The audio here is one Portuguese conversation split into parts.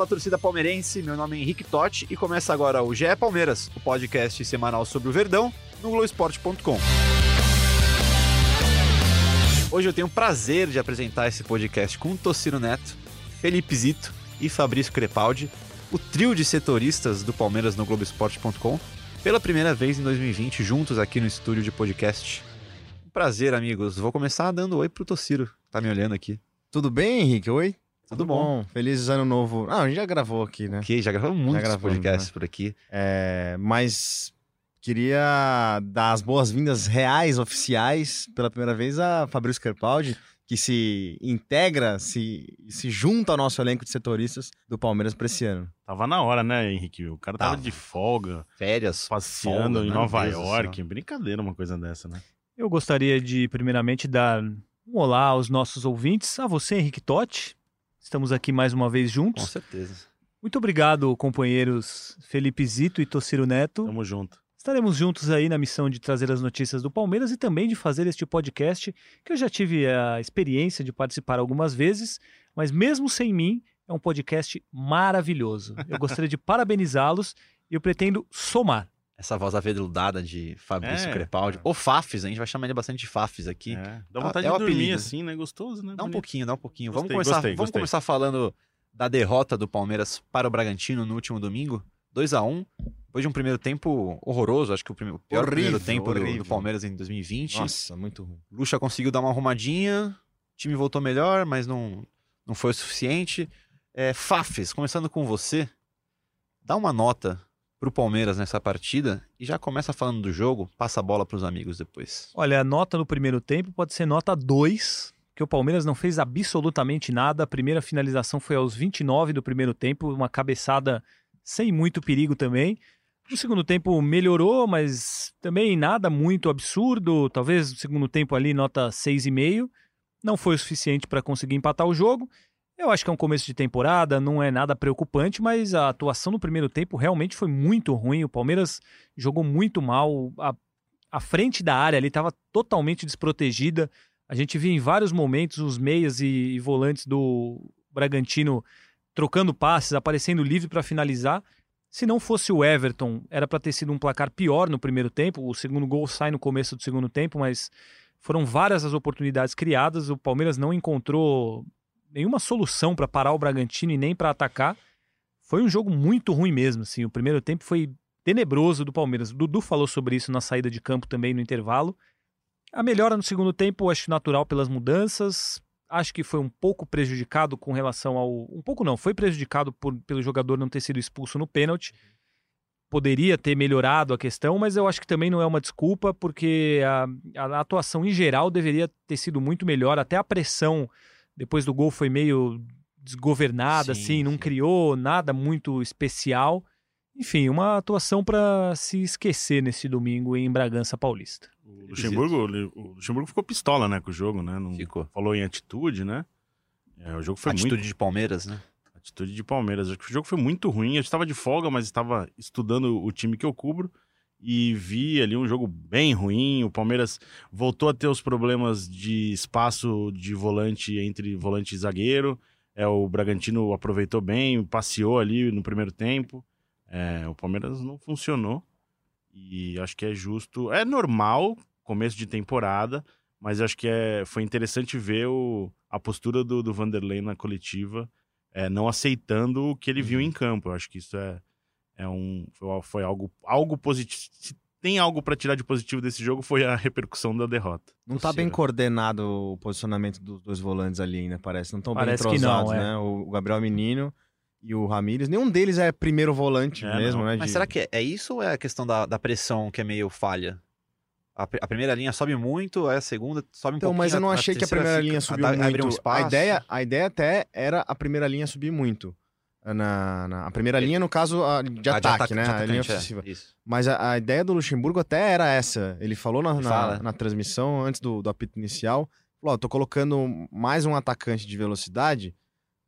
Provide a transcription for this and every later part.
Fala, torcida palmeirense. Meu nome é Henrique Totti e começa agora o GE Palmeiras, o podcast semanal sobre o Verdão no Globoesporte.com. Hoje eu tenho o prazer de apresentar esse podcast com Tocino Neto, Felipe Zito e Fabrício Crepaldi, o trio de setoristas do Palmeiras no Globoesporte.com, pela primeira vez em 2020, juntos aqui no estúdio de podcast. Prazer, amigos. Vou começar dando oi pro Tociro, tá me olhando aqui. Tudo bem, Henrique? Oi? Tudo bom? Feliz ano novo. Ah, a gente já gravou aqui, né? Ok, já gravamos muitos gravamos, podcasts né? por aqui. É, mas queria dar as boas-vindas reais, oficiais, pela primeira vez a Fabrício Kerpaldi, que se integra, se, se junta ao nosso elenco de setoristas do Palmeiras para esse ano. Tava na hora, né, Henrique? O cara tava, Tava. de folga, Férias, passeando folga, em meu Nova Deus York. Brincadeira uma coisa dessa, né? Eu gostaria de, primeiramente, dar um olá aos nossos ouvintes, a você, Henrique Totti. Estamos aqui mais uma vez Com juntos. certeza. Muito obrigado, companheiros Felipe Zito e Tociro Neto. Tamo junto. Estaremos juntos aí na missão de trazer as notícias do Palmeiras e também de fazer este podcast, que eu já tive a experiência de participar algumas vezes, mas mesmo sem mim, é um podcast maravilhoso. Eu gostaria de parabenizá-los e eu pretendo somar. Essa voz aveludada de Fabrício É. Crepaldi. Ou Fafs, a gente vai chamar ele bastante de Fafs aqui. É, dá Ah, vontade é o de dormir apelido. assim, né? Gostoso, né? Dá um Bonito. pouquinho, dá um pouquinho. Gostei, vamos começar, gostei, vamos gostei. começar falando da derrota do Palmeiras para o Bragantino no último domingo. 2 a 1 Depois de um primeiro tempo horroroso, acho que o, primeiro, o pior Horrível, primeiro tempo do- do. Palmeiras em 2020. Nossa, muito ruim. Lucha conseguiu dar uma arrumadinha, o time voltou melhor, mas não, não foi o suficiente. É, Fafes, começando com você, dá uma nota pro Palmeiras nessa partida e já começa falando do jogo, passa a bola pros amigos depois. Olha, a nota no primeiro tempo pode ser nota 2, que o Palmeiras não fez absolutamente nada. A primeira finalização foi aos 29 do primeiro tempo, uma cabeçada sem muito perigo também. No segundo tempo melhorou, mas também nada muito absurdo. Talvez no segundo tempo ali nota 6,5. Não foi o suficiente para conseguir empatar o jogo. Eu acho que é um começo de temporada, não é nada preocupante, mas a atuação no primeiro tempo realmente foi muito ruim. O Palmeiras jogou muito mal. A a frente da área ali estava totalmente desprotegida. A gente via em vários momentos os meias e, e volantes do Bragantino trocando passes, aparecendo livre para finalizar. Se não fosse o Everton, era para ter sido um placar pior no primeiro tempo. O segundo gol sai no começo do segundo tempo, mas foram várias as oportunidades criadas. O Palmeiras não encontrou nenhuma solução para parar o Bragantino e nem para atacar. Foi um jogo muito ruim mesmo. Assim. O primeiro tempo foi tenebroso do Palmeiras. O Dudu falou sobre isso na saída de campo também no intervalo. A melhora no segundo tempo, acho natural pelas mudanças. Acho que foi um pouco prejudicado com relação ao. Um pouco não, foi prejudicado por, pelo jogador não ter sido expulso no pênalti. Poderia ter melhorado a questão, mas eu acho que também não é uma desculpa, porque a, a atuação em geral deveria ter sido muito melhor. Até a pressão depois do gol foi meio desgovernada, Sim, assim, não sim. criou nada muito especial. Enfim, uma atuação para se esquecer nesse domingo em Bragança Paulista. O Luxemburgo, o Luxemburgo ficou pistola, né, com o jogo, né? Não Ficou. falou em atitude, né? É, o jogo foi Atitude muito de Palmeiras, né? atitude de Palmeiras. Acho que o jogo foi muito ruim. Eu estava de folga, mas estava estudando o time que eu cubro e vi ali um jogo bem ruim. O Palmeiras voltou a ter os problemas de espaço de volante entre volante e zagueiro. É, o Bragantino aproveitou bem, passeou ali no primeiro tempo. É, o Palmeiras não funcionou e acho que é justo. É normal, começo de temporada, mas acho que é, foi interessante ver o, a postura do, do Vanderlei na coletiva é, não aceitando o que ele viu em campo. Eu acho que isso é, é um foi, foi algo algo positivo. Se tem algo para tirar de positivo desse jogo foi a repercussão da derrota. Não tá bem coordenado o posicionamento dos dois volantes ali ainda, parece. Não estão bem entrosados, não, é. né? O Gabriel Menino e o Ramírez. Nenhum deles é primeiro volante É, mesmo, não. né? Mas de- será que é, isso ou é a questão da, da pressão que é meio falha? A, pri- a primeira linha sobe muito, aí a segunda sobe um Então, pouquinho. mas eu não achei que a primeira fica- linha subiu a- muito. um a, espaço. ideia, a ideia até era a primeira linha subir muito. Na, na a primeira linha, no caso, a de Ah, ataque, né? de a linha é. ofensiva. Isso. Mas a, a ideia do Luxemburgo até era essa. Ele falou na, na, na transmissão, antes do, do apito inicial, falou, tô colocando mais um atacante de velocidade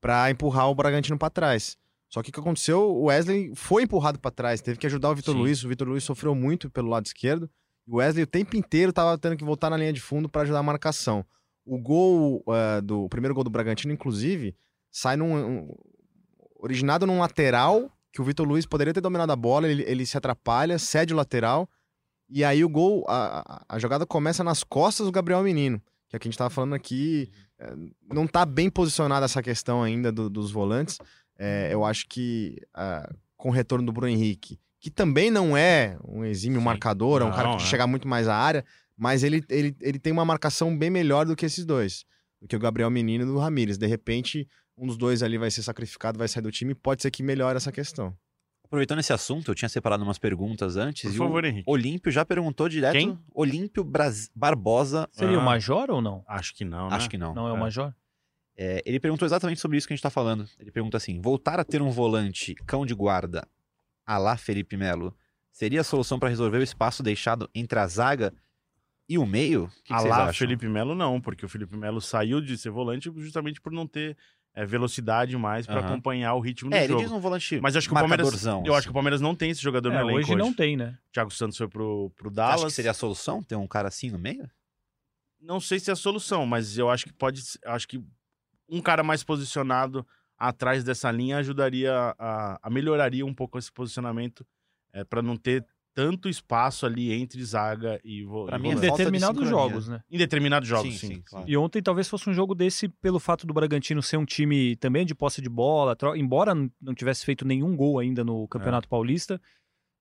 pra empurrar o Bragantino pra trás. Só que o que aconteceu, o Wesley foi empurrado pra trás, teve que ajudar o Vitor. Luiz, o Vitor Luiz sofreu muito pelo lado esquerdo, e o Wesley o tempo inteiro tava tendo que voltar na linha de fundo pra ajudar a marcação. O gol eh, do o primeiro gol do Bragantino, inclusive, sai num um- originado num lateral que o Vitor Luiz poderia ter dominado a bola, ele, ele se atrapalha, cede o lateral, e aí o gol, a, a- a jogada começa nas costas do Gabriel Menino, que é o que a gente tava falando aqui, é, não tá bem posicionada essa questão ainda do- dos volantes, É, eu acho que ah, com o retorno do Bruno Henrique, que também não é um exímio Sim. marcador, é um cara Não, que é. chega muito mais à área, mas ele, ele, ele tem uma marcação bem melhor do que esses dois, do que o Gabriel Menino e o Ramires. De repente, um dos dois ali vai ser sacrificado, vai sair do time, pode ser que melhore essa questão. Aproveitando esse assunto, eu tinha separado umas perguntas antes. Por e favor, o Henrique. Olímpio já perguntou direto. Quem? Olímpio Bras- Barbosa. Seria o Ah. Major ou não? Acho que não, né? Acho que não. Não é o É. Major? É, ele perguntou exatamente sobre isso que a gente tá falando. Ele pergunta assim: voltar a ter um volante cão de guarda a lá Felipe Melo seria a solução para resolver o espaço deixado entre a zaga e o meio? O que, que a vocês lá acham? Felipe Melo não, porque o Felipe Melo saiu de ser volante justamente por não ter é, velocidade mais para Aham. acompanhar o ritmo do É, ele jogo. diz um volante Mas eu acho que o Palmeiras, eu acho assim. que o Palmeiras não tem esse jogador no É, elenco hoje hoje. não tem, né? Thiago Santos foi pro, pro Dallas. acha que seria a solução ter um cara assim no meio? Não sei se é a solução, mas eu acho que pode. Acho que um cara mais posicionado atrás dessa linha ajudaria a, a melhoraria um pouco esse posicionamento é, para não ter tanto espaço ali entre zaga e, Pra e mim é Em de determinados sincronia. jogos, né? Em determinados jogos, Sim, sim. sim, claro. E ontem talvez fosse um jogo desse pelo fato do Bragantino ser um time também de posse de bola, tro- embora não tivesse feito nenhum gol ainda no Campeonato Paulista,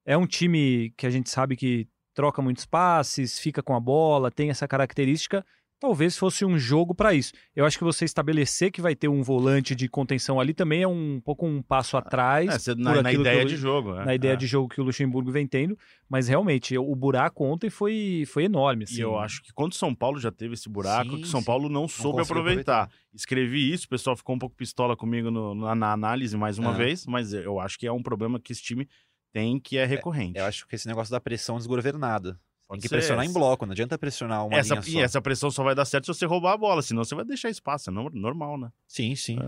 é um time que a gente sabe que troca muitos passes, fica com a bola, tem essa característica. Talvez fosse um jogo para isso. Eu acho que você estabelecer que vai ter um volante de contenção ali também é um pouco um passo atrás É, na, na ideia eu- de jogo. é, na ideia é. de jogo que o Luxemburgo vem tendo, mas realmente o buraco ontem foi, foi enorme. E assim. eu acho que quando o São Paulo já teve esse buraco, Sim, que o São sim. Paulo não soube conseguiu aproveitar. Escrevi isso, o pessoal ficou um pouco pistola comigo no- na, na análise mais uma Ah. vez, mas eu acho que é um problema que esse time tem que é recorrente. Eu acho que esse negócio da pressão desgovernada. Tem que ser pressionar em essa. bloco, não adianta pressionar uma essa, linha e só. essa pressão só vai dar certo se você roubar a bola, senão você vai deixar espaço, é no- normal, né? Sim, sim.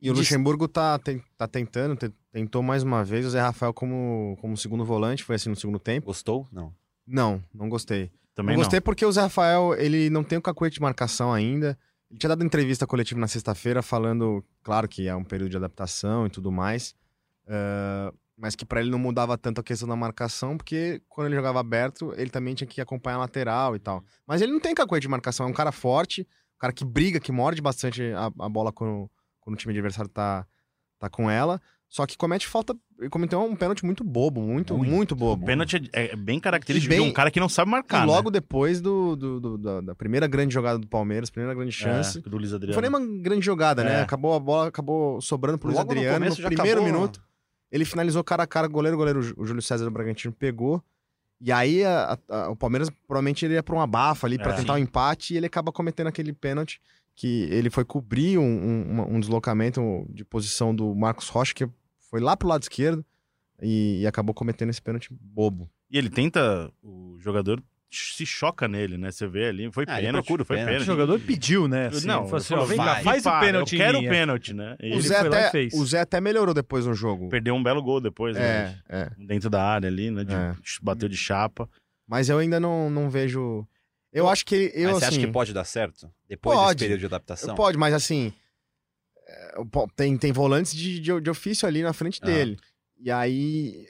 E o Luxemburgo tá, ten- tá tentando, te- tentou mais uma vez o Zé Rafael como, como segundo volante, foi assim no segundo tempo. Gostou? Não. Não, não gostei. Também não gostei porque o Zé Rafael, ele não tem o cacuete de marcação ainda. Ele tinha dado entrevista coletiva na sexta-feira falando, claro que é um período de adaptação e tudo mais, eh, mas que pra ele não mudava tanto a questão da marcação, porque quando ele jogava aberto, ele também tinha que acompanhar a lateral e tal. Mas ele não tem cacuete de marcação, é um cara forte, um cara que briga, que morde bastante a, a bola quando, quando o time adversário tá, tá com ela. Só que comete falta, ele cometeu um pênalti muito bobo, muito, muito, Muito. bobo. O pênalti é, é bem característico bem- de um cara que não sabe marcar. E logo né? depois do, do- do- da, da primeira grande jogada do Palmeiras, primeira grande chance. É, do Luiz Não Adriano. foi nem uma grande jogada, né? É. Acabou a bola, acabou sobrando pro Luiz no Adriano no, começo já primeiro acabou- minuto. Ele finalizou cara a cara, o goleiro, o goleiro, o Júlio César do Bragantino pegou. E aí a- a- o Palmeiras provavelmente ele ia pra um abafa ali pra É. tentar o empate e ele acaba cometendo aquele pênalti que ele foi cobrir um, um- uma- um deslocamento de posição do Marcos Rocha, que foi lá pro lado esquerdo e, e acabou cometendo esse pênalti bobo. E ele tenta, o jogador se choca nele, né? Você vê ali, foi Ah, pênalti, procura o foi pênalti. O pênalti. jogador pediu, né? Assim, não, falou assim, ó, vem cá, faz o para, pênalti Eu quero o pênalti, né? E O ele Zé, foi lá e até, fez. o Zé até melhorou depois no jogo. perdeu um belo gol depois, né? É, é. Dentro da área ali, né? de- É. Bateu de chapa. Mas eu ainda não, não vejo. Eu acho que. Eu, Mas você assim, acha que pode dar certo? Depois Pode. desse período de adaptação? Pode, mas assim. é, o Tem, tem volantes de, de, de ofício ali na frente Ah. dele. E aí.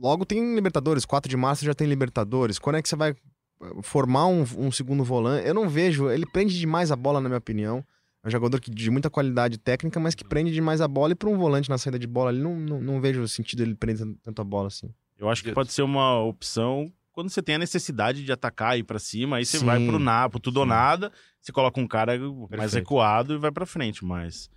Logo tem Libertadores, 4 de março já tem Libertadores. Quando é que você vai eh, formar um, um segundo volante? Eu não vejo. Ele prende demais a bola, na minha opinião. É um jogador que, de muita qualidade técnica, mas que prende demais a bola. E para um volante na saída de bola ali, não, não, não vejo sentido ele prender tanto a bola assim. Eu acho que pode ser uma opção quando você tem a necessidade de atacar e ir pra cima, aí você vai Sim. pro nada, pro tudo ou Sim. nada, você coloca um cara mais Perfeito. recuado e vai pra frente, mas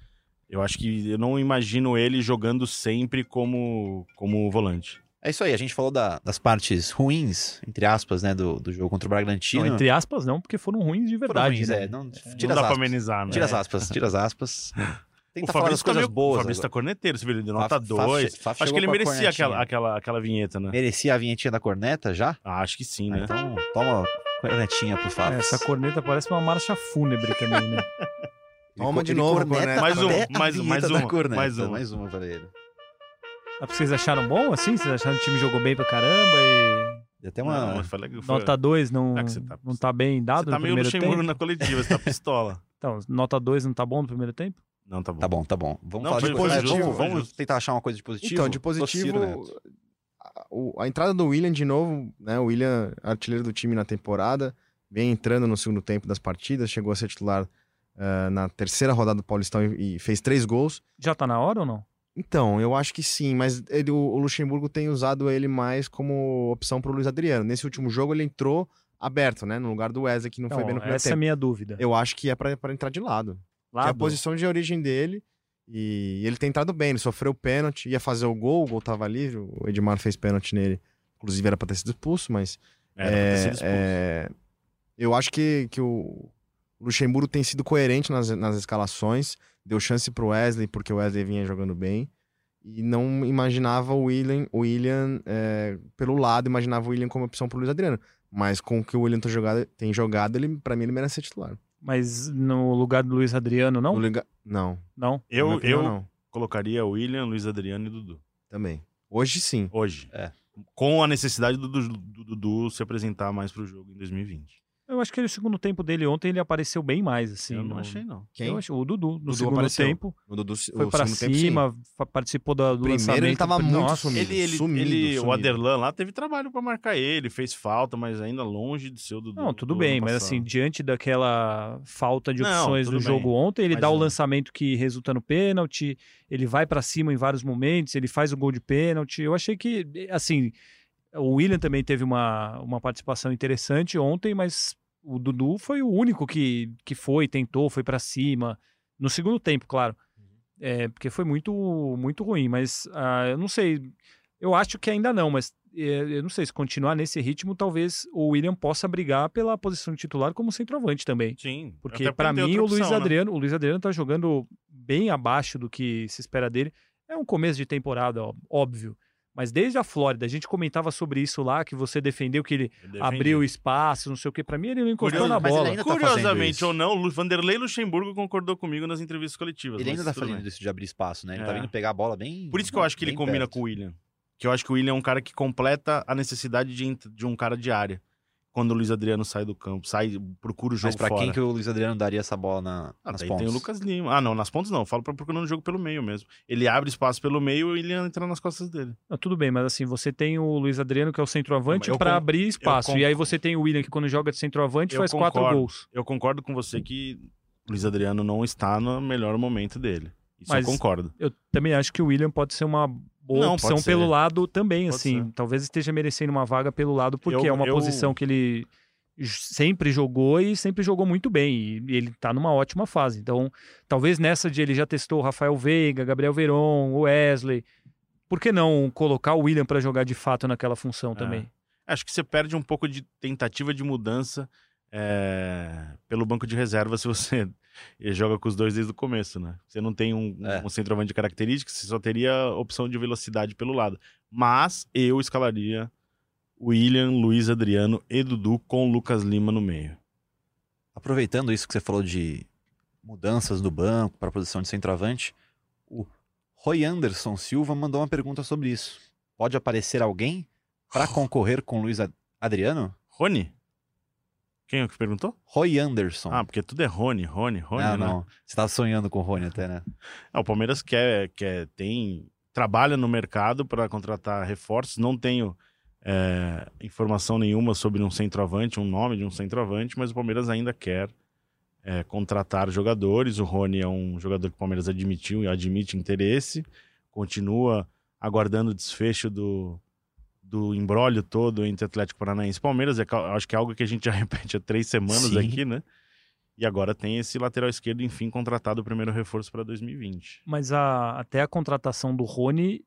eu acho que eu não imagino ele jogando sempre como como volante. É isso aí, a gente falou da- das partes ruins, entre aspas, né, do, do jogo contra o Bragantino. Não, entre aspas, não, porque foram ruins de Foram verdade. ruins, né? é, não, não tira dá as pra aspas. amenizar, né? Tira as aspas, tira as aspas. Tenta o falar das Fabrício tá coisas meio, boas. O Fabrício tá corneteiro, você viu? Ele deu Faf- nota Faf- 2. Faf Acho que ele merecia aquela, aquela, aquela vinheta, né? Merecia a vinhetinha da corneta já? Ah, acho que sim, Ah, né? Então, toma cornetinha pro Fábio. É, essa corneta parece uma marcha fúnebre também, né? Toma de novo, corneta. Mais um, mais- mais uma, corneta. mais uma. Mais uma pra ele. Ah, Vocês acharam bom assim? Vocês acharam que o time jogou bem pra caramba e E até Não, uma... mas foi nota 2 não, É você tá- não tá bem dado Você tá no meio Luxemburgo tempo? na coletiva, você tá pistola. Então, nota 2 não tá bom no primeiro tempo? Não, tá bom. Tá bom, tá bom. Vamos Não, falar de positivo. vamos, vamos tentar achar uma coisa de positivo. Então, de positivo, Tociro Neto. a, o- a entrada do William de novo, né? O William, artilheiro do time na temporada, vem entrando no segundo tempo das partidas, chegou a ser titular eh, na terceira rodada do Paulistão e, e fez três gols. Já tá na hora ou não? Então, eu acho que sim, mas ele, o, o Luxemburgo tem usado ele mais como opção pro Luiz Adriano. Nesse último jogo ele entrou aberto, né? No lugar do Wesley, que não foi Então, bem no primeiro essa é a tempo. minha dúvida. Eu acho que é pra pra entrar de lado. Que é a Lado? posição de origem dele. E ele tem entrado bem, ele sofreu pênalti, ia fazer o gol, o gol tava livre, o Edmar fez pênalti nele. Inclusive era pra ter sido expulso, mas Era pra ter sido é, expulso. é, eu acho que, que o Luxemburgo tem sido coerente nas, nas escalações, deu chance pro Wesley, porque o Wesley vinha jogando bem, e não imaginava o William, o William é, pelo lado, imaginava o William como opção pro Luiz Adriano. Mas com o que o William tem jogado, tem jogado ele, pra mim ele merece ser titular. Mas no lugar do Luiz Adriano, não? Não. Não? Eu, opinião, eu não. colocaria William, Luiz Adriano e Dudu. Também. Hoje sim. Hoje. É. Com a necessidade do, do, do Dudu se apresentar mais pro jogo em 2020. Eu acho que no segundo tempo dele ontem ele apareceu bem mais, assim. eu não no- achei, não. Quem? Eu acho, o Dudu, no Dudu segundo apareceu. tempo, O Dudu, foi o pra tempo, cima, fa- participou do, do Primeiro lançamento. ele tava muito Nossa, sumido. Ele, ele, sumido, ele- o sumido. Aderlan lá teve trabalho pra marcar ele, fez falta, mas ainda longe de ser o Dudu. Não, tudo do bem, mas passado. assim, diante daquela falta de Não, opções tudo do bem. jogo ontem, ele Mas dá o é. lançamento que resulta no pênalti, ele vai pra cima em vários momentos, ele faz o gol de pênalti. Eu achei que, assim, o William também teve uma, uma participação interessante ontem, mas o Dudu foi o único que, que foi, tentou, foi pra cima. No segundo tempo, claro. É, porque foi muito, muito ruim, mas ah, eu não sei. Eu acho que ainda não, mas é, eu não sei se continuar nesse ritmo, talvez o William possa brigar pela posição de titular como centroavante também. Sim. Porque tem mim outra o Luiz opção, né? Adriano, o Luiz Adriano tá jogando bem abaixo do que se espera dele. É um começo de temporada, ó, óbvio. Mas desde a Flórida, a gente comentava sobre isso lá, que você defendeu que ele abriu espaço, não sei o que. Pra mim, ele não encostou Curioso, na bola. tá Curiosamente ou não, Vanderlei Luxemburgo concordou comigo nas entrevistas coletivas. Ele ainda tá tudo fazendo bem. isso de abrir espaço, né? Ele tá É. vindo pegar a bola bem. Por isso que eu acho que ele bem combina perto. com o William. Que eu acho que o William é um cara que completa a necessidade de, de um cara de área. Quando o Luiz Adriano sai do campo, sai, procura o jogo Mas pra fora. quem que o Luiz Adriano daria essa bola na, Ah, nas pontas? tem o Lucas Lima. Ah, não, nas pontas não. Falo pra procurando o jogo pelo meio mesmo. Ele abre espaço pelo meio e o William entra nas costas dele. Não, tudo bem, mas assim, você tem o Luiz Adriano, que é o centroavante, con- abrir espaço. E aí você tem o William, que quando joga de centroavante, Eu faz quatro concordo. gols. Eu concordo com você que o Luiz Adriano não está no melhor momento dele. Isso Mas- eu concordo. Eu também acho que o William pode ser uma boa Não, opção pelo lado também, Pode assim. ser. Talvez esteja merecendo uma vaga pelo lado, porque Eu- é uma eu- posição que ele sempre jogou e sempre jogou muito bem. E ele tá numa ótima fase. Então, talvez nessa de ele já testou o Rafael Veiga, Gabriel Veron, o Wesley. Por que não colocar o William pra jogar de fato naquela função É. também? Acho que você perde um pouco de tentativa de mudança é, pelo banco de reserva se você joga com os dois desde o começo, né? Você não tem um, É. um centroavante de características, você só teria a opção de velocidade pelo lado. Mas eu escalaria William, Luiz Adriano e Dudu com Lucas Lima no meio. Aproveitando isso que você falou de mudanças do banco para a posição de centroavante, o Roy Anderson Silva mandou uma pergunta sobre isso. Pode aparecer alguém para concorrer com o Luiz Ad- Adriano? Rony? Quem é que perguntou? Roy Anderson. Ah, porque tudo é Rony, Rony, Rony, não, né? não. Você tava sonhando com o Rony até, né? Ah, o Palmeiras quer, quer tem trabalha no mercado para contratar reforços. Não tenho é, informação nenhuma sobre um centroavante, um nome de um centroavante, mas o Palmeiras ainda quer é, contratar jogadores. O Rony é um jogador que o Palmeiras admitiu e admite interesse. Continua aguardando o desfecho do, do embrólio todo entre Atlético Paranaense e Palmeiras. É, acho que é algo que a gente já repete há três semanas Sim. aqui, né? E agora tem esse lateral esquerdo, enfim, contratado o primeiro reforço para 2020. Mas a- até a contratação do Rony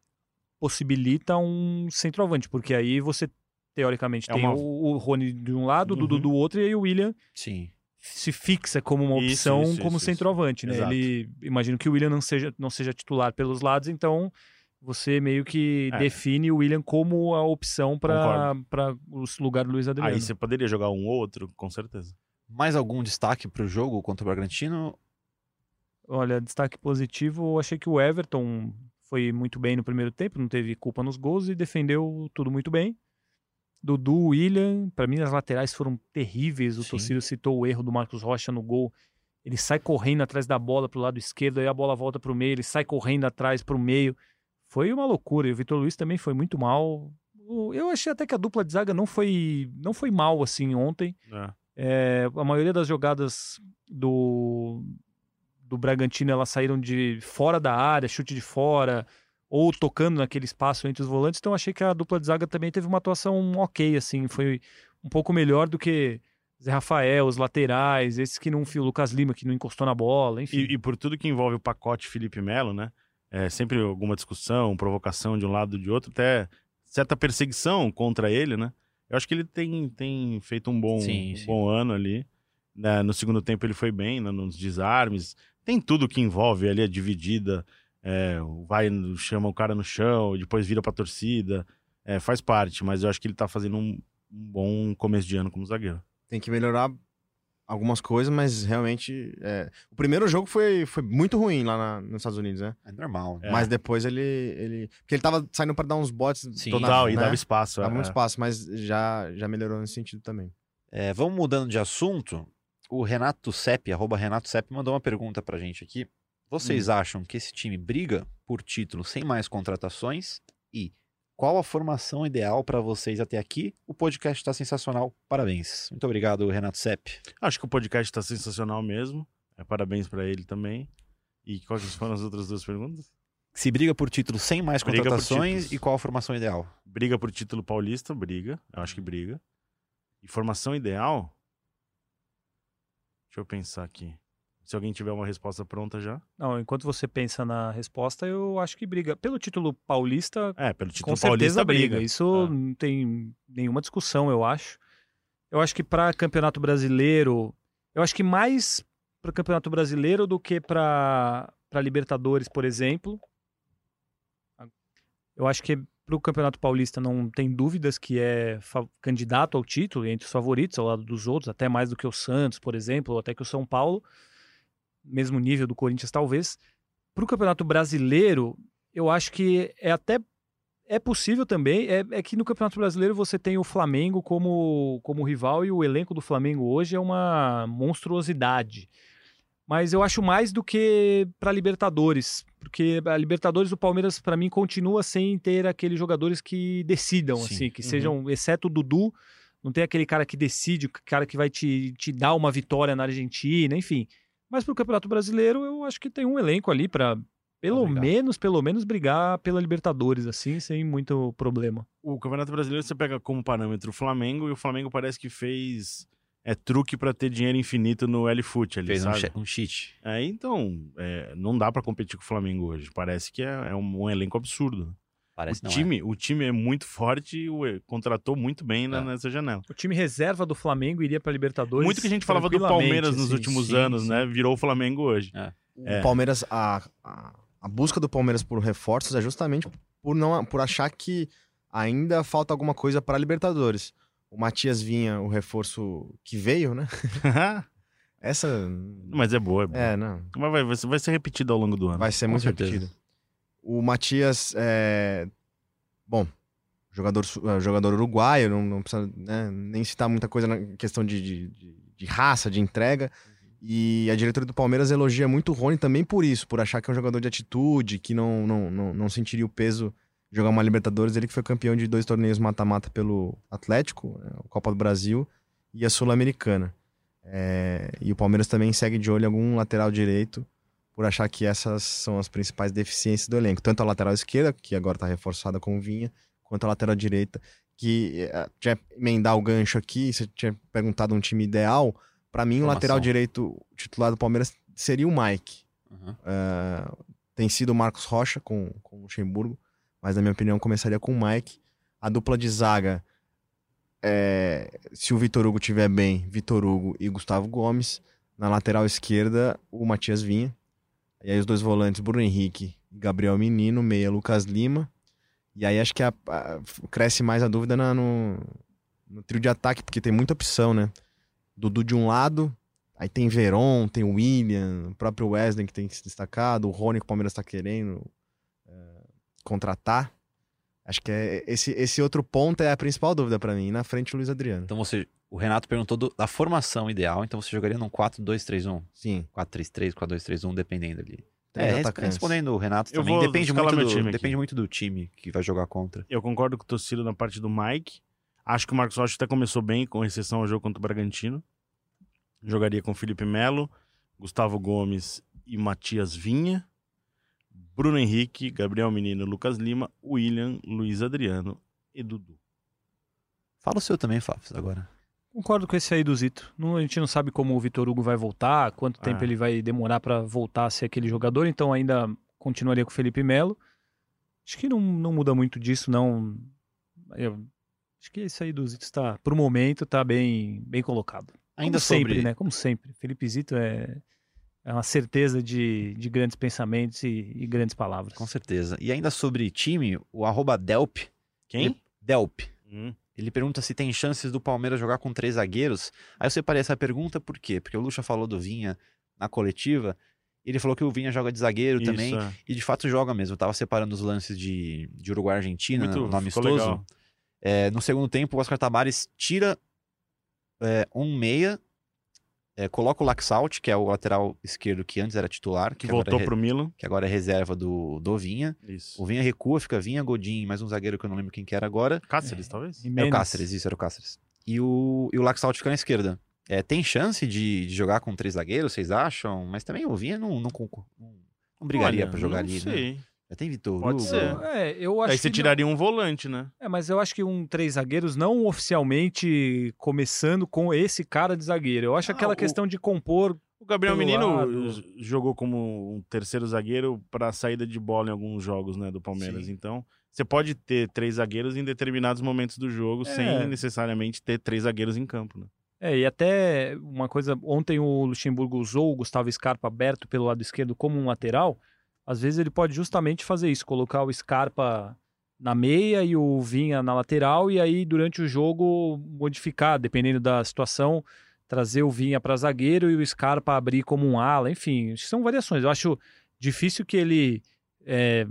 possibilita um centroavante, porque aí você, teoricamente, É tem uma- o, o Rony de um lado, o Dudu Uhum. do outro, e aí o William Sim. se fixa como uma Isso, opção isso, como isso, centroavante, né? Exato. Ele imagino que o William não seja, não seja titular pelos lados, então você meio que É. define o William como a opção para o lugar do Luiz Adriano. Aí você poderia jogar um ou outro, com certeza. Mais algum destaque pro jogo contra o Bragantino? Olha, destaque positivo, eu achei que o Everton foi muito bem no primeiro tempo, não teve culpa nos gols e defendeu tudo muito bem. Dudu, William, para mim as laterais foram terríveis. O Sim. Tocílio citou o erro do Marcos Rocha no gol. Ele sai correndo atrás da bola pro lado esquerdo, aí a bola volta pro meio, ele sai correndo atrás pro meio. Foi uma loucura. E o Vitor Luiz também foi muito mal. Eu achei até que a dupla de zaga não foi, não foi mal assim ontem. É. É, a maioria das jogadas do, do Bragantino elas saíram de fora da área, chute de fora, ou tocando naquele espaço entre os volantes. Então achei que a dupla de zaga também teve uma atuação ok, assim, foi um pouco melhor do que Zé Rafael, os laterais, esses que não, o Lucas Lima que não encostou na bola, enfim. E, e por tudo que envolve o pacote Felipe Melo, né? É sempre alguma discussão, provocação de um lado ou de outro, até certa perseguição contra ele, né? Eu acho que ele tem, tem feito um bom, Sim, um sim. bom ano ali. né? No segundo tempo ele foi bem, né? nos desarmes. Tem tudo que envolve ali a dividida. é, vai, no- chama o cara no chão, depois vira pra torcida. É, faz parte, mas eu acho que ele tá fazendo um, um bom começo de ano como zagueiro. Tem que melhorar algumas coisas, mas realmente. é, O primeiro jogo foi, foi muito ruim lá na- nos Estados Unidos, né? É normal. né? É. Mas depois ele, ele. Porque ele tava saindo pra dar uns botes. Sim. toda- Total, e né? dava espaço. Dava é. muito espaço, mas já, já melhorou nesse sentido também. É, vamos mudando de assunto. O Renato Sepp, arroba Renato Sepp, mandou uma pergunta pra gente aqui. Vocês acham que esse time briga por título sem mais contratações? E qual a formação ideal pra vocês até aqui? O podcast tá sensacional. Parabéns. Muito obrigado, Renato Sepp. Acho que o podcast tá sensacional mesmo. É, parabéns pra ele também. E quais foram as outras duas perguntas? Se briga por título sem mais Briga contratações e qual a formação ideal? Briga por título paulista, briga. Eu acho que briga. E formação ideal? Deixa eu pensar aqui. Se alguém tiver uma resposta pronta já. Não, enquanto você pensa na resposta, eu acho que briga. Pelo título paulista, É, pelo título Com certeza paulista briga. briga. Isso É. não tem nenhuma discussão, eu acho. Eu acho que para Campeonato Brasileiro, eu acho que mais para Campeonato Brasileiro do que para Libertadores, por exemplo. Eu acho que para o Campeonato Paulista não tem dúvidas que é candidato ao título, entre os favoritos, ao lado dos outros, até mais do que o Santos, por exemplo, ou até que o São Paulo, mesmo nível do Corinthians, talvez. Para o Campeonato Brasileiro, eu acho que é até é possível também. É, é que no Campeonato Brasileiro você tem o Flamengo como, como rival e o elenco do Flamengo hoje é uma monstruosidade. Mas eu acho mais do que para Libertadores, porque a Libertadores do Palmeiras para mim continua sem ter aqueles jogadores que decidam, Sim. assim, que Uhum. sejam, exceto o Dudu, não tem aquele cara que decide, o cara que vai te, te dar uma vitória na Argentina, enfim. Mas pro Campeonato Brasileiro eu acho que tem um elenco ali para pelo brigar. menos, pelo menos brigar pela Libertadores assim, sem muito problema. O Campeonato Brasileiro você pega como parâmetro o Flamengo e o Flamengo parece que fez é truque pra ter dinheiro infinito no L-Foot ali, Fez um, sabe? um cheat. É, então, é, não dá pra competir com o Flamengo hoje. Parece que é, é um, um elenco absurdo. Parece o, não é. time, o time é muito forte e o- contratou muito bem na- É. nessa janela. O time reserva do Flamengo iria para Libertadores. Muito que a gente falava do Palmeiras nos assim. últimos sim, anos, sim. né? Virou o Flamengo hoje. O É. Palmeiras, a, a, a busca do Palmeiras por reforços é justamente por, não, por achar que ainda falta alguma coisa para Libertadores. O Matias Vinha, o reforço que veio, né? Essa. Mas é boa, é boa. É, não. Mas vai, vai ser- vai ser repetido ao longo do ano. Vai ser muito certeza. O Matias é. Bom, jogador, é, jogador uruguaio, não, não precisa né, nem citar muita coisa na questão de, de, de- de raça, de entrega. E a diretoria do Palmeiras elogia muito o Rony também por isso, por achar que é um jogador de atitude, que não, não, não, não sentiria o peso de jogar uma Libertadores. Ele que foi campeão de dois torneios mata-mata pelo Atlético, né, a Copa do Brasil e a Sul-Americana. É, e o Palmeiras também segue de olho algum lateral direito por achar que essas são as principais deficiências do elenco. Tanto a lateral esquerda, que agora está reforçada com o Vinha, quanto a lateral direita, que eh, já emendar o gancho aqui, você tinha perguntado um time ideal. Para mim, o Formação. lateral direito titular do Palmeiras seria o Mike. Uhum. Ah, tem sido o Marcos Rocha com, com o Luxemburgo, mas na minha opinião começaria com o Mike. A dupla de zaga é, se o Vitor Hugo tiver bem, Vitor Hugo e Gustavo Gomes. Na lateral esquerda, o Matias Vinha. E aí os dois volantes, Bruno Henrique e Gabriel Menino, meia Lucas Lima. E aí acho que a- a- cresce mais a dúvida na- no, no trio de ataque, porque tem muita opção, né? Dudu de um lado, aí tem Veron, tem William, o próprio Wesley que tem se destacado, o Rony que o Palmeiras tá querendo é, contratar. Acho que é, esse, esse outro ponto é a principal dúvida pra mim. E na frente o Luiz Adriano. Então você. O Renato perguntou do- da formação ideal, então você jogaria num 4-2-3-1, Sim. 4-3-3, 4-2-3-1, dependendo ali. Três É, atacantes. respondendo o Renato Eu também, vou depende, muito meu do, time aqui. depende muito do time que vai jogar contra. Eu concordo com o Tocilo na parte do Mike. Acho que o Marcos Rocha até começou bem, com exceção ao jogo contra o Bragantino. Jogaria com Felipe Melo, Gustavo Gomes e Matias Vinha. Bruno Henrique, Gabriel Menino, Lucas Lima, William, Luiz Adriano e Dudu. Fala o seu também, Fábio, agora. Concordo com esse aí do Zito. Não- a gente não sabe como o Vitor Hugo vai voltar, quanto tempo Ah. ele vai demorar para voltar a ser aquele jogador, então ainda continuaria com o Felipe Melo. Acho que não, não muda muito disso, não. Eu, acho que esse aí do Zito está, pro momento, tá bem, bem colocado. Ainda Como sempre, sobre, né? Como sempre. Felipe Zito é, é uma certeza de, de grandes pensamentos e, e grandes palavras. Com certeza. E ainda sobre time, o arroba Delp. Quem? Delp. Hum. Ele pergunta se tem chances do Palmeiras jogar com três zagueiros. Aí eu separei essa pergunta por quê? Porque o Lucha falou do Vinha na coletiva. Ele falou que o Vinha joga de zagueiro Isso, também. é. E de fato joga mesmo. Eu tava separando os lances de, de Uruguai e Argentina, Muito- no amistoso. É, no segundo tempo, o Oscar Tabares tira é, um meia, é, coloca o Laxalt, que é o lateral esquerdo que antes era titular, Que que, agora, voltou é, pro Milan. que agora é reserva do, do Vinha. Isso. O Vinha recua, fica Vinha, Godin, mais um zagueiro que eu não lembro quem que era agora. Cáceres, talvez? É o. Cáceres, isso, era o Cáceres. E o, e o Laxalt fica na esquerda. É, tem chance de, de jogar com três zagueiros, vocês acham? Mas também o Vinha não, não, concor- não, não brigaria pra jogar não ali, né? Já tem Vitor Pode Hugo. ser. É, eu acho Aí você que tiraria um volante, né? É, mas eu acho que um três zagueiros não oficialmente começando com esse cara de zagueiro. Eu acho Ah, aquela o- questão de compor. O Gabriel Menino lado. jogou como um terceiro zagueiro para saída de bola em alguns jogos, né, do Palmeiras. Sim. Então, você pode ter três zagueiros em determinados momentos do jogo, É. sem necessariamente ter três zagueiros em campo, né? É, e até uma coisa. Ontem o Luxemburgo usou o Gustavo Scarpa aberto pelo lado esquerdo como um lateral. Às vezes ele pode justamente fazer isso, colocar o Scarpa na meia e o Vinha na lateral, e aí durante o jogo modificar, dependendo da situação, trazer o Vinha para zagueiro e o Scarpa abrir como um ala. Enfim, são variações. Eu acho difícil que ele é,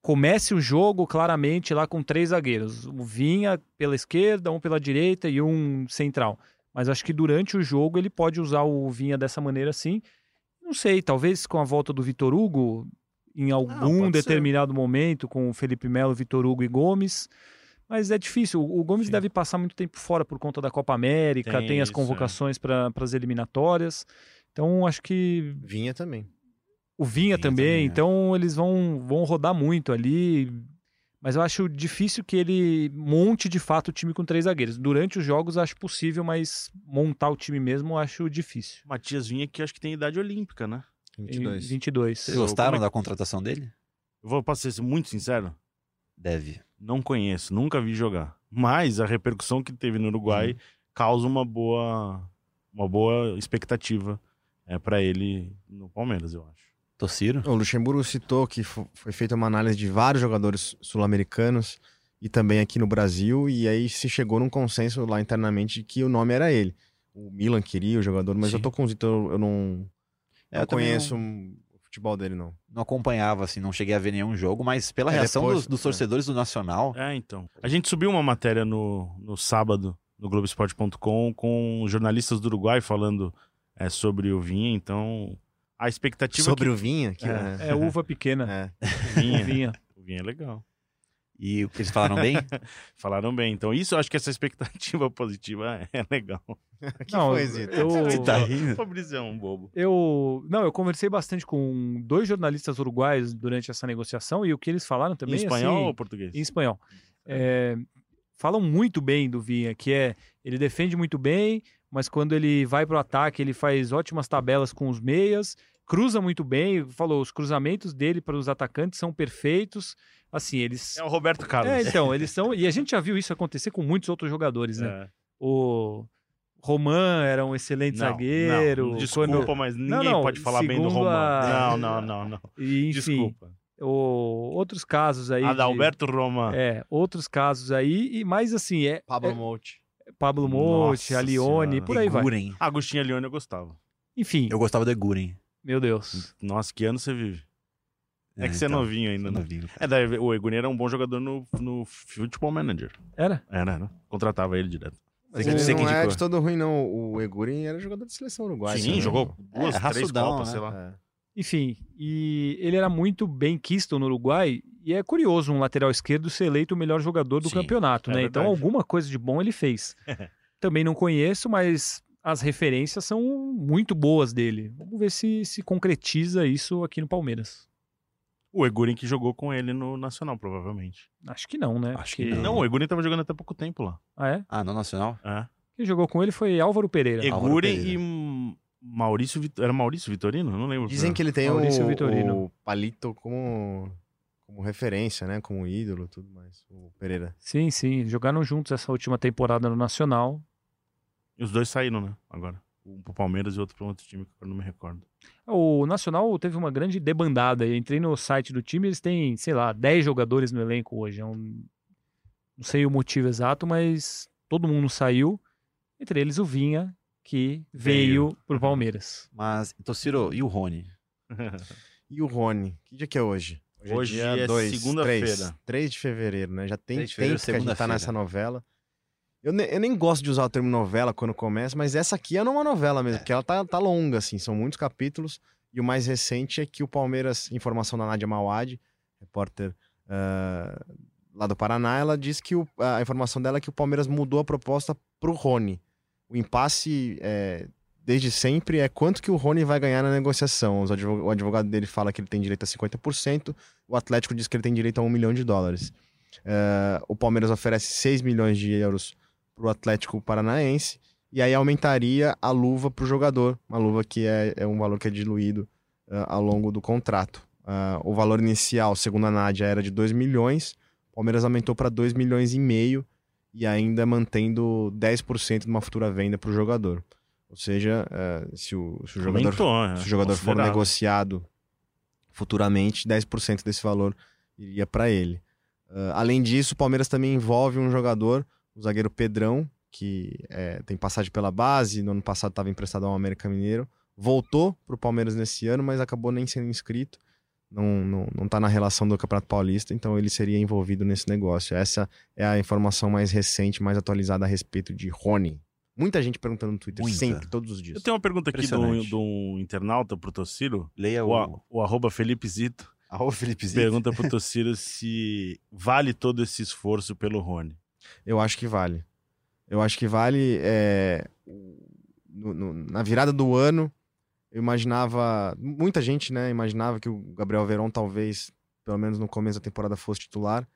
comece o jogo claramente lá com três zagueiros. O Vinha pela esquerda, um pela direita e um central. Mas acho que durante o jogo ele pode usar o Vinha dessa maneira sim. Não sei, talvez com a volta do Vitor Hugo, em algum determinado momento, com o Felipe Melo, Vitor Hugo e Gomes. Mas é difícil. O Gomes Sim. deve passar muito tempo fora por conta da Copa América, Tem tem, as isso, é. convocações para as eliminatórias. Então acho que Vinha também. o Vinha, Vinha também, também, é. então eles vão, vão rodar muito ali. Mas eu acho difícil que ele monte de fato o time com três zagueiros. Durante os jogos acho possível, mas montar o time mesmo eu acho difícil. O Matias Vinha, que acho que tem idade olímpica, né? Em 22. 22. Vocês gostaram é da contratação dele? Eu vou posso ser muito sincero, Deve. não conheço, nunca vi jogar. Mas a repercussão que teve no Uruguai Uhum. causa uma boa, uma boa expectativa é, para ele no Palmeiras, eu acho. Tociro? O Luxemburgo citou que fo- foi feita uma análise de vários jogadores sul-americanos e também aqui no Brasil, e aí se chegou num consenso lá internamente de que o nome era ele. O Milan queria o jogador, mas Sim. eu tô com o Zito, eu não, É, não conheço não- um- o futebol dele, não. não acompanhava, assim, não cheguei a ver nenhum jogo, mas pela É, reação depois- dos, dos é. torcedores do Nacional, É, então. A gente subiu uma matéria no, no sábado no Globoesporte.com com jornalistas do Uruguai falando é, sobre o Vinha, então a expectativa Sobre que... o Vinha? Que, É. É uva pequena. é. o Vinha, Vinha. o Vinha é legal. e o que eles falaram bem, Falaram bem. Então, isso eu acho que essa expectativa positiva é legal. que Não, foi, Zito? eu- Você tá rindo? O Fabrício é um bobo. Eu, não, eu conversei bastante com dois jornalistas uruguaios durante essa negociação e o que eles falaram também em espanhol assim, ou português? Em espanhol. É, falam muito bem do Vinha, que é ele defende muito bem, mas quando ele vai pro ataque ele faz ótimas tabelas com os meias. Cruza muito bem, falou, os cruzamentos dele para os atacantes são perfeitos. Assim, eles. É o Roberto Carlos. É, então, eles são. E a gente já viu isso acontecer com muitos outros jogadores, né? É. O Roman era um excelente Não, zagueiro. não, desculpa, quando- mas ninguém Não, não, pode falar bem do Romano. a- Não, não, não, não. E, enfim, Desculpa. o- outros casos aí. de- Adalberto Roman. É, outros casos aí, e mais assim, é Pablo é, Monte. Pablo Monte, Nossa a Lione, Senhora. por aí vai. Eguren. Agostinho Leone eu gostava. Enfim, Eu gostava do Eguren. Meu Deus. Nossa, que ano você vive? É, que você é então, novinho ainda, né? novinho. É, daí, o Eguren era um bom jogador no, no Futebol Manager. Era? Era, era. Contratava ele direto. Mas ele não é de todo ruim, não. O Eguren era jogador de seleção uruguaia. Sim, né? jogou duas, É, três raçudão, copas, né? sei lá. É. Enfim, e ele era muito bem quisto no Uruguai, e é curioso um lateral esquerdo ser eleito o melhor jogador do Sim, campeonato, é né? Então verdade. alguma coisa de bom ele fez. Também não conheço, mas as referências são muito boas dele. Vamos ver se se concretiza isso aqui no Palmeiras. O Eguren que jogou com ele no Nacional, provavelmente. Acho que não, né? Acho que Porque- Não, o Eguren tava jogando até pouco tempo lá. Ah, é? Ah, no Nacional? É. Quem jogou com ele foi Álvaro Pereira. Álvaro Eguren Pereira. e Maurício Vit... Era Maurício Vitorino? Não lembro. Dizem que ele tem Maurício o, Vitorino. o Palito como, como referência, né? Como ídolo e tudo mais. O Pereira. Sim, sim. Jogaram juntos essa última temporada no Nacional. E os dois saíram, né? Agora. Um pro Palmeiras e outro um outro time que eu não me recordo. O Nacional teve uma grande debandada. Eu entrei no site do time, eles têm, sei lá, 10 jogadores no elenco hoje. É um- Não sei o motivo exato, mas todo mundo saiu. Entre eles o Vinha, que veio, Veio. pro Palmeiras. Mas, Tociro, e o Rony? E o Rony? Que dia que é hoje? Hoje é segunda-feira. 3, 3 de fevereiro, né? Já tem 3 de tempo que a gente tá nessa novela. Eu, ne- eu nem gosto de usar o termo novela quando começa, mas essa aqui é uma novela mesmo, porque ela tá, tá longa, assim, são muitos capítulos. E o mais recente é que o Palmeiras, informação da Nádia Mawad, repórter ah, lá do Paraná, ela diz que o- a informação dela é que o Palmeiras mudou a proposta pro Rony. O impasse, é, desde sempre, é quanto que o Rony vai ganhar na negociação. O advogado dele fala que ele tem direito a 50%, o Atlético diz que ele tem direito a 1 milhão de dólares. Eh, o Palmeiras oferece 6 milhões de euros para o Atlético Paranaense e aí aumentaria a luva para o jogador, uma luva que é, é um valor que é diluído eh, ao longo do contrato. Ah, o valor inicial, segundo a Nádia, era de 2 milhões, o Palmeiras aumentou para 2 milhões e meio e ainda mantendo 10% de uma futura venda para o jogador. Ou seja, eh, se, o, se o jogador Aumentou, né? se o jogador for negociado futuramente, 10% desse valor iria para ele. Ah, além disso, o Palmeiras também envolve um jogador, o zagueiro Pedrão, que eh, tem passagem pela base, no ano passado estava emprestado ao América Mineiro, voltou para o Palmeiras nesse ano, mas acabou nem sendo inscrito, não, não, não tá na relação do Campeonato Paulista, então ele seria envolvido nesse negócio. Essa é a informação mais recente, mais atualizada a respeito de Rony. Muita gente perguntando no Twitter, Muita. sempre, todos os dias. Eu tenho uma pergunta aqui de um internauta pro Tociro. Leia O, o... o arroba Felipe Zito Arroba Felipe Zito. pergunta pro Tociro se vale todo esse esforço pelo Rony. Eu acho que vale. Eu acho que vale. é, no- no- na virada do ano, eu imaginava. Muita gente, né? Imaginava que o Gabriel Verón talvez, pelo menos no começo da temporada, fosse titular.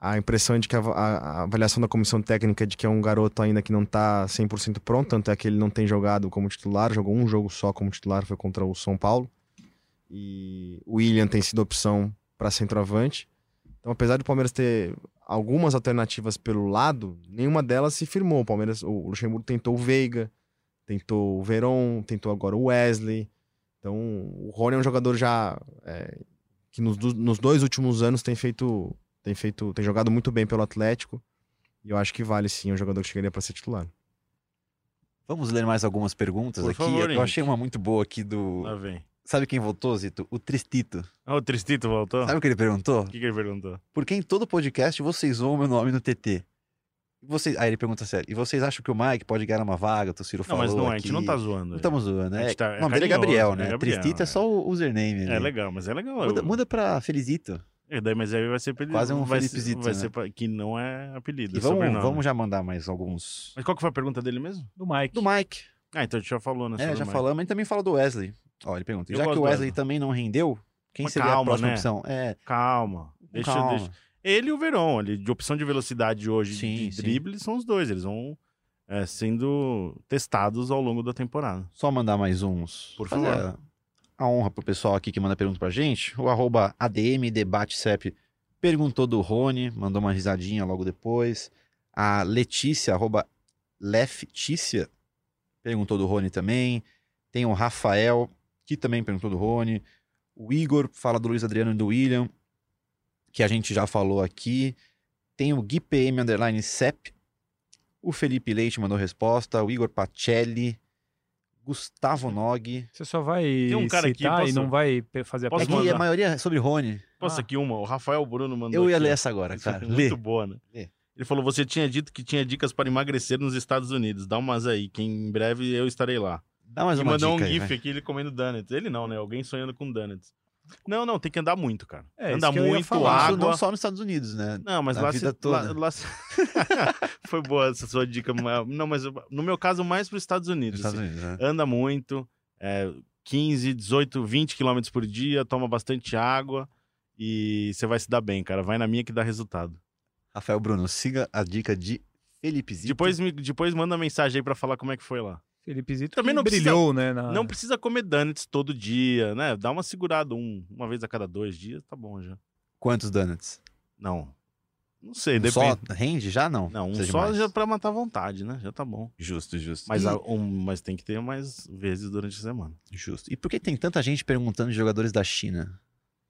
A impressão é de que a, a- a avaliação da comissão técnica é de que é um garoto ainda que não tá 100% pronto, tanto é que ele não tem jogado como titular, jogou um jogo só como titular, foi contra o São Paulo. E o William tem sido opção para centroavante. Então, apesar do Palmeiras ter algumas alternativas pelo lado, nenhuma delas se firmou. O Palmeiras, o Luxemburgo tentou o Veiga, tentou o Veron, tentou agora o Wesley. Então, o Rony é um jogador já é, que nos, nos dois últimos anos tem feito, tem feito, tem jogado muito bem pelo Atlético. E eu acho que vale sim, é um jogador que chegaria para ser titular. Vamos ler mais algumas perguntas Por aqui. favor, eu achei uma muito boa aqui do... Sabe quem votou, Zito? O Tristito. Ah, o Tristito voltou? Sabe o que ele perguntou? O que, que ele perguntou? Por que em todo podcast vocês zoam meu nome no TT? Vocês... Aí ele pergunta sério. E vocês acham que o Mike pode ganhar uma vaga? O Tociro Não, falou mas não, é, a aqui. gente não tá zoando. Não estamos zoando, A né? gente tá- é o nome dele é Gabriel, é né? Gabriel, Tristito é. é. só o username. É legal, mas é legal. Muda, eu- muda pra Felizito. É, daí, mas aí vai ser apelido. Quase um vai Felipe ser, Zito, vai né? ser pra- que não é apelido, E é vamos, vamos já mandar mais alguns. Mas qual que foi a pergunta dele mesmo? Do Mike. Do Mike. Ah, então a gente já falou, né? É, já o falamos. E também fala do Wesley. Ó, ele pergunta. Eu Já que o Wesley também não rendeu, quem Mas seria a calma, próxima né? opção? É, Calma. Deixa, calma. deixa. Ele e o Verón, ali, de opção de velocidade hoje, Sim, de sim. drible, são os dois. Eles vão é, sendo testados ao longo da temporada. Só mandar mais uns. Por favor. a- a honra pro pessoal aqui que manda pergunta pra gente. O arroba ADM Debate CEP perguntou do Rony, mandou uma risadinha logo depois. A Letícia, arroba Leftícia, perguntou do Rony também. Tem o Rafael, que também perguntou do Rony. O Igor fala do Luiz Adriano e do William, que a gente já falou aqui. Tem o Gui PM Underline CEP. O Felipe Leite mandou resposta. O Igor Pacelli. Gustavo Nog. Você só vai Tem um cara aqui, citar e posso- não vai fazer a posso É que pergunta? a maioria é sobre Rony. Posso Ah. aqui uma? O Rafael Bruno mandou Eu ia aqui, ler essa agora, é cara. muito Lê. boa, né? Lê. Ele falou: você tinha dito que tinha dicas para emagrecer nos Estados Unidos. Dá umas aí, que em breve eu estarei lá. Dá mais e uma mandou um aí, GIF vai. aqui, ele comendo donuts. Ele não, né? Alguém sonhando com donuts. Não, não, tem que andar muito, cara. É, Anda isso que eu ia muito, falar. Água. não só nos Estados Unidos, né? Não, mas Na lá, vida se, toda. lá, lá Foi boa essa sua dica. Não, mas no meu caso, mais para os Estados Unidos. Estados assim. Unidos, né? Anda muito, é, 15, 18, 20 quilômetros por dia, toma bastante água e você vai se dar bem, cara. Vai na minha que dá resultado. Rafael Bruno, siga a dica de Felipe Zito. Depois, me- depois manda mensagem aí pra falar como é que foi lá. Felipe Zito Também não precisa- brilhou, né? na- Não precisa comer donuts todo dia, né? Dá uma segurada um, uma vez a cada dois dias, tá bom já. Quantos donuts? Não. Não sei, Um depende. só rende? Já não. Não, um Precisa só mais. já pra matar a vontade, né? Já tá bom. Justo, justo. Mas, E- um, mas tem que ter mais vezes durante a semana. Justo. E por que tem tanta gente perguntando de jogadores da China?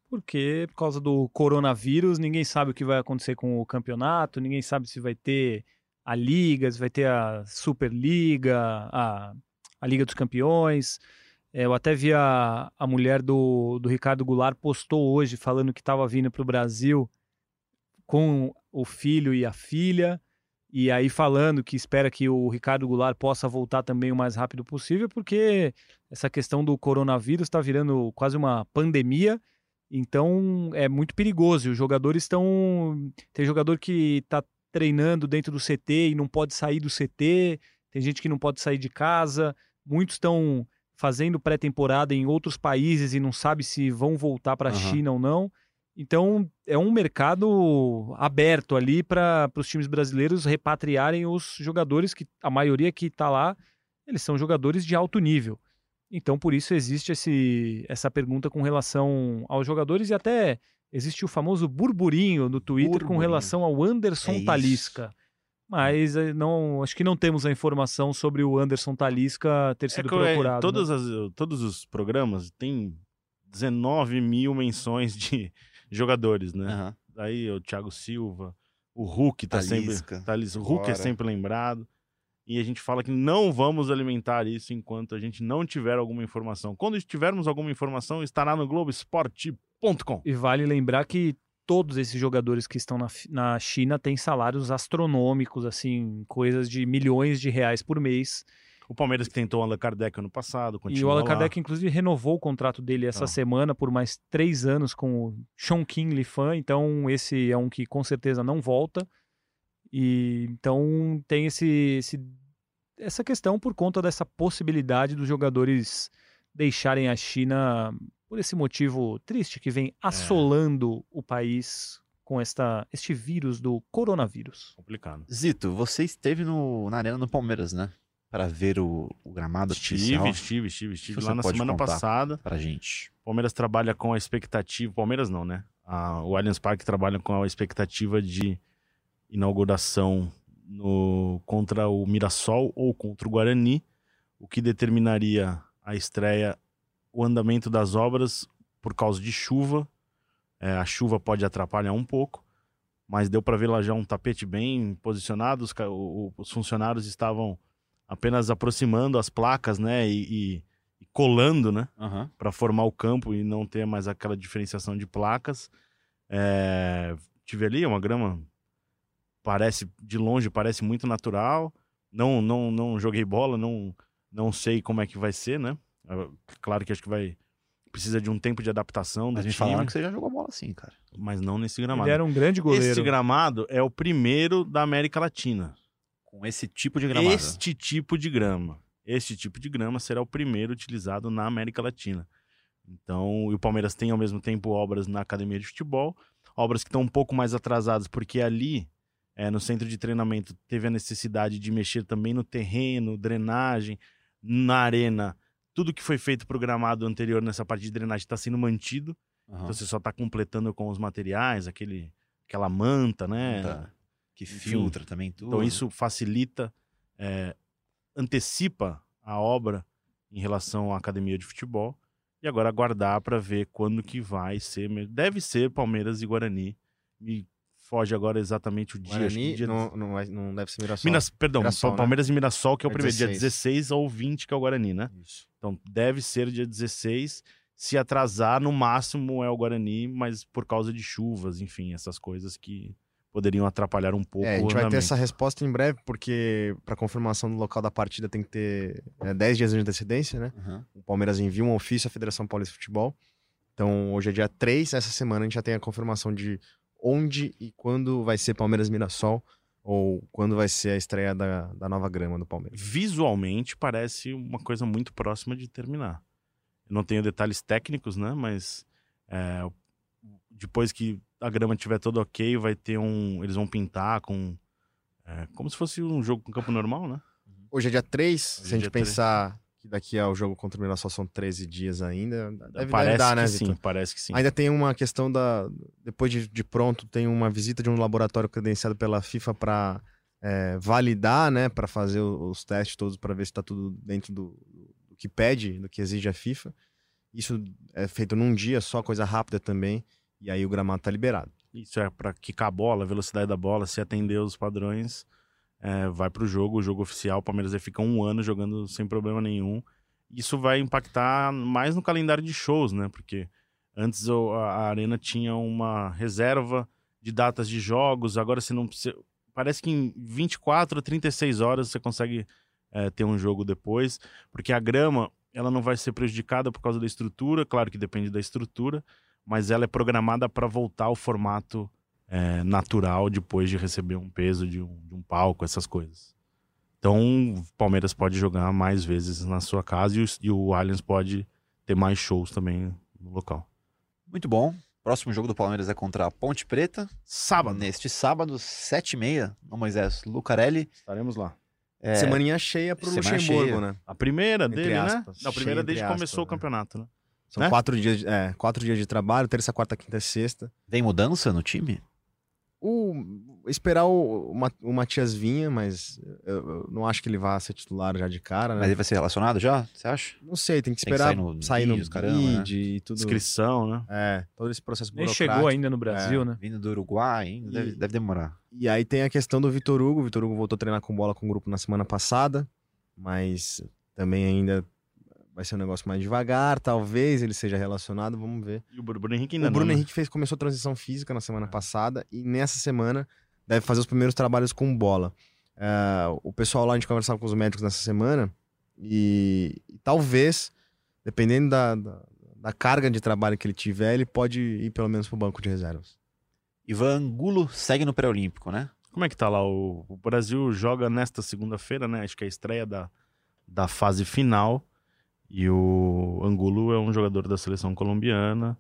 Porque, por causa do coronavírus, ninguém sabe o que vai acontecer com o campeonato, ninguém sabe se vai ter a Liga, se vai ter a Superliga, a, a Liga dos Campeões. É, eu até vi a, a mulher do, do Ricardo Goulart postou hoje falando que estava vindo para o Brasil com o filho e a filha, e aí falando que espera que o Ricardo Goulart possa voltar também o mais rápido possível, porque essa questão do coronavírus está virando quase uma pandemia. Então é muito perigoso. Os jogadores estão. Tem jogador que está treinando dentro do CT e não pode sair do CT. Tem gente que não pode sair de casa. Muitos estão fazendo pré-temporada em outros países e não sabe se vão voltar para a Aham. China ou não. Então é um mercado aberto ali para os times brasileiros repatriarem os jogadores que a maioria que está lá eles são jogadores de alto nível. Então, por isso existe esse, essa pergunta com relação aos jogadores e até existe o famoso burburinho no Twitter com Burburinho. relação ao Anderson É isso. Talisca. Mas eh, não, acho que não temos a informação sobre o Anderson Talisca ter sido É que, é, procurado. né? todas as- todos os programas têm 19 mil menções de jogadores, né? Aham. Aí o Thiago Silva, o Hulk tá Talisca, sempre. Talis, o Hulk é agora. sempre lembrado. E a gente fala que não vamos alimentar isso enquanto a gente não tiver alguma informação. Quando tivermos alguma informação, estará no E vale lembrar que todos esses jogadores que estão na, na China têm salários astronômicos, assim, coisas de milhões de reais por mês. O Palmeiras que tentou o Allan Kardec ano passado, E continua o Allan lá. Kardec, inclusive, renovou o contrato dele essa Então. semana por mais três anos com o Chongqing Lifan. Então, esse é um que com certeza não volta. E então tem esse, esse- essa questão por conta dessa possibilidade dos jogadores deixarem a China por esse motivo triste que É. vem assolando o país com esta, este vírus do coronavírus. Complicado. Zito, você esteve no, na arena do Palmeiras, né? Para ver o, o gramado artificial. Estive, estive, estive, estive Você lá na pode semana contar. passada. Pra gente. Palmeiras trabalha com a expectativa. Palmeiras não, né? A- o Allianz Parque trabalha com a expectativa de inauguração no, contra o Mirassol ou contra o Guarani, o que determinaria a estreia, o andamento das obras por causa de chuva. É, a chuva pode atrapalhar um pouco, mas deu para ver lá já um tapete bem posicionado. Os, os funcionários estavam apenas aproximando as placas, né? E, e- e colando, né? Aham. para formar o campo e não ter mais aquela diferenciação de placas. É, tive ali uma grama, parece de longe parece muito natural. Não, não, não joguei bola, não, não sei como é que vai ser, né? É, Claro que acho que vai precisa de um tempo de adaptação do Mas me time, falaram que você já jogou bola assim, cara. mas não nesse gramado. Ele era um grande goleiro. Esse gramado é o primeiro da América Latina. Com esse tipo de gramado. Este tipo de grama. Este tipo de grama será o primeiro utilizado na América Latina. Então, e o Palmeiras tem ao mesmo tempo obras na academia de futebol, obras que estão um pouco mais atrasadas, porque ali, é, no centro de treinamento, teve a necessidade de mexer também no terreno, drenagem, na arena. Tudo que foi feito programado anterior nessa parte de drenagem está sendo mantido. Aham. Então você só está completando com os materiais, aquele, aquela manta, né? Tá. Que Enfim. filtra também tudo. Então isso facilita, é, antecipa a obra em relação à academia de futebol. E agora aguardar para ver quando que vai ser. Deve ser Palmeiras e Guarani. Me foge agora exatamente o dia. acho que Guarani dia não, não, não deve ser Mirassol. Minas, perdão, Mirassol, né? Palmeiras e Mirassol, que é o É primeiro dia 16. 16 ou 20, que é o Guarani, né? Isso. Então deve ser dia 16. Se atrasar, no máximo é o Guarani, mas por causa de chuvas, enfim, essas coisas que poderiam atrapalhar um pouco É, a gente o vai ter essa resposta em breve, porque para confirmação do local da partida tem que ter é, 10 dias de antecedência, né? Aham. O Palmeiras envia um ofício à Federação Paulista de Futebol. Então, hoje é dia 3, essa semana a gente já tem a confirmação de onde e quando vai ser Palmeiras Mirassol, ou quando vai ser a estreia da, da nova grama do Palmeiras. visualmente parece uma coisa muito próxima de terminar. Eu não tenho detalhes técnicos, né? Mas é, depois que a grama estiver toda ok, vai ter um. Eles vão pintar com. é, como se fosse um jogo com campo normal, né? Hoje é dia 3, Hoje se é a gente pensar que daqui ao jogo contra o Mirassol são 13 dias ainda, deve, parece dar, que né, sim, parece que sim. Ainda tem uma questão da. Depois de, de pronto, tem uma visita de um laboratório credenciado pela FIFA para validar, né? Para fazer os testes todos para ver se está tudo dentro do, do que pede, do que exige a FIFA. Isso é feito num dia, só coisa rápida também. E aí o gramado tá liberado. Isso é para quicar a bola, a velocidade da bola, se atender os padrões, é, vai para o jogo, o jogo oficial. O Palmeiras vai ficar um ano jogando sem problema nenhum. Isso vai impactar mais no calendário de shows, né? Porque antes a Arena tinha uma reserva de datas de jogos, agora você não precisa. Parece que em 24 a 36 horas você consegue é, ter um jogo depois, porque a grama ela não vai ser prejudicada por causa da estrutura, claro que depende da estrutura, mas ela é programada para voltar ao formato é, natural depois de receber um peso de um, de um palco, essas coisas. Então, o Palmeiras pode jogar mais vezes na sua casa e o, e o Allianz pode ter mais shows também no local. Muito bom. Próximo jogo do Palmeiras é contra a Ponte Preta. Sábado, Neste sábado, 7h30, no Moisés Lucarelli. estaremos lá. É, Semaninha cheia pro semana Luxemburgo, cheia. né? A primeira Entre dele, aspas. né? Não, a primeira desde que começou o né? campeonato, né? São Né? quatro, dias, de- é, quatro dias de trabalho, terça, quarta, quinta e sexta. Tem mudança no time? O, esperar o, o, Ma- o Matias Vinha, mas eu, eu não acho que ele vá ser titular já de cara, né? Mas ele vai ser relacionado já? Você acha? Não sei, tem que Tem que esperar sair no sair no caramba, né? E tudo. Inscrição, né? É, todo esse processo Nem burocrático. chegou ainda no Brasil, né? Vindo do Uruguai, ainda deve, deve demorar. E aí tem a questão do Vitor Hugo. O Vitor Hugo voltou a treinar com bola com o grupo na semana passada, mas também ainda vai ser um negócio mais devagar. Talvez ele seja relacionado, vamos ver. E o Bruno Henrique ainda o Bruno não, né? Henrique fez, começou a transição física na semana passada e nessa semana deve fazer os primeiros trabalhos com bola. É, o pessoal lá, a gente conversava com os médicos nessa semana e, e talvez, dependendo da, da, da carga de trabalho que ele tiver, ele pode ir pelo menos pro banco de reservas. Ivan Angulo segue no pré-olímpico, né? Como é que tá lá? O, o Brasil joga nesta segunda-feira, né? Acho que é a estreia da, da fase final. E o Angulo é um jogador da seleção colombiana.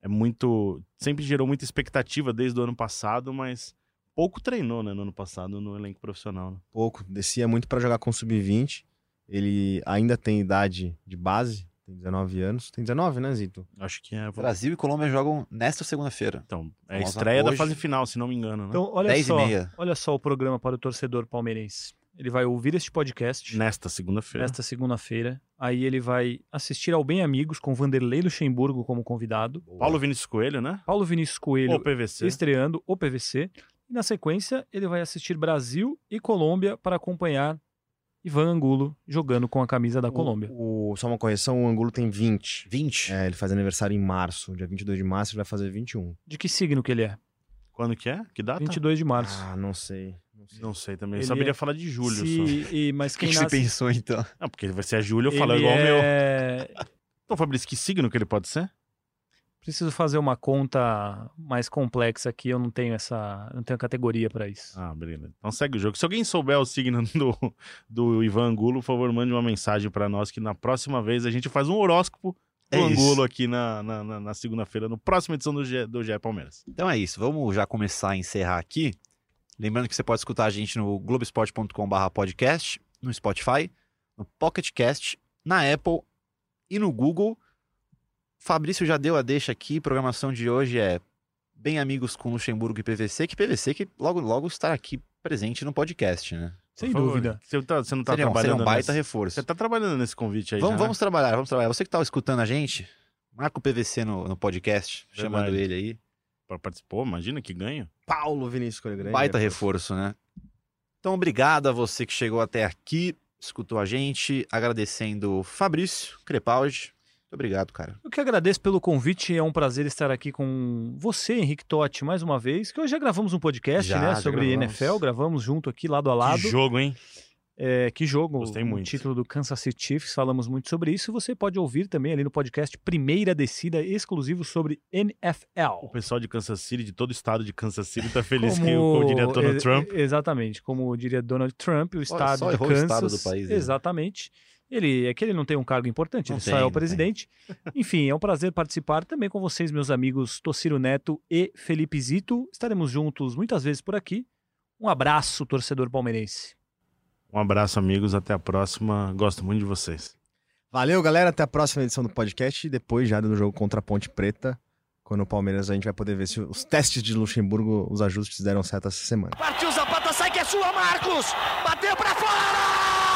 É muito. Sempre gerou muita expectativa desde o ano passado, mas pouco treinou, né? No ano passado, no elenco profissional. Né? pouco, descia muito para jogar com o sub-20. Ele ainda tem idade de base, tem 19 anos. Tem 19, né, Zito? Acho que é. Brasil e Colômbia jogam nesta segunda-feira. Então, é a estreia da hoje. fase final, se não me engano, né? Então, olha 10 e só, meia. olha só o programa para o torcedor palmeirense. Ele vai ouvir este podcast Nesta segunda-feira. nesta segunda-feira. Aí ele vai assistir ao Bem Amigos com Vanderlei Luxemburgo como convidado. Paulo Vinícius Coelho, né? Paulo Vinícius Coelho Ou PVC. estreando o PVC. E na sequência, ele vai assistir Brasil e Colômbia para acompanhar Ivan Angulo jogando com a camisa da Colômbia. O, só uma correção, o Angulo tem 20. 20. É, ele faz aniversário em março, dia 22 de março, ele vai fazer 21. De que signo que ele é? Quando que é? Que data? 22 de março. Ah, não sei. Não sei. Não sei também. Eu Ele saberia é- falar de julho só. Se- e- mas O que, quem que você nasce... pensou então? Não, porque vai ser julho, eu falo ele igual o meu. é... Então, Fabrício, que signo que ele pode ser? Preciso fazer uma conta mais complexa aqui, eu não tenho essa, não tenho categoria para isso. Ah, beleza. Então segue o jogo. Se alguém souber o signo do, do Ivan Angulo, por favor, mande uma mensagem pra nós que na próxima vez a gente faz um horóscopo É isso. Angulo aqui na, na, na- na segunda-feira, no próxima edição do G, do GE Palmeiras. Então é isso, vamos já começar a encerrar aqui. Lembrando que você pode escutar a gente no globesport.com.br podcast, no Spotify, no Pocket Cast, na Apple e no Google. Fabrício já deu a deixa aqui. Programação de hoje é bem amigos com Luxemburgo e PVC, que PVC que logo logo estará aqui presente no podcast, né? Sem favor. dúvida. Você, tá- você não tá seria, um, seria trabalhando um baita nesse... reforço. Você tá trabalhando nesse convite aí Vamos, já, né? vamos trabalhar, vamos trabalhar. Você que tá escutando a gente, marca o PVC no, no podcast, chamando Verdade. ele aí. Pra participar, imagina que ganho. Paulo Vinícius Coelho. Baita reforço, né? Então, obrigado a você que chegou até aqui, escutou a gente, agradecendo o Fabrício Crepaldi. Muito obrigado, cara. Eu que agradeço pelo convite, é um prazer estar aqui com você, Henrique Totti, mais uma vez, que hoje já gravamos um podcast, Já, né, já sobre gravamos. NFL, gravamos junto aqui, lado a lado. Que jogo, hein? É, que jogo, Gostei o muito. título do Kansas City Chiefs, falamos muito sobre isso. Você pode ouvir também ali no podcast Primeira Descida, exclusivo sobre O NFL. pessoal de Kansas City, de todo o estado de Kansas City, tá feliz que o diretor Donald Trump. Exatamente, como diria Donald Trump, o estado só de errou o Kansas. estado do país, né? Ele é que ele não tem um cargo importante, Não ele tem, só é o tem. presidente. Enfim, é um prazer participar também com vocês, meus amigos Tociro Neto e Felipe Zito. Estaremos juntos muitas vezes por aqui. Um abraço, torcedor palmeirense. Um abraço, amigos. Até a próxima. Gosto muito de vocês. Valeu, galera. Até a próxima edição do podcast. E depois já do jogo contra a Ponte Preta. Quando o Palmeiras a gente vai poder ver se os testes de Luxemburgo, os ajustes deram certo essa semana. Partiu Zapata, sai que é sua, Marcos! Bateu pra fora!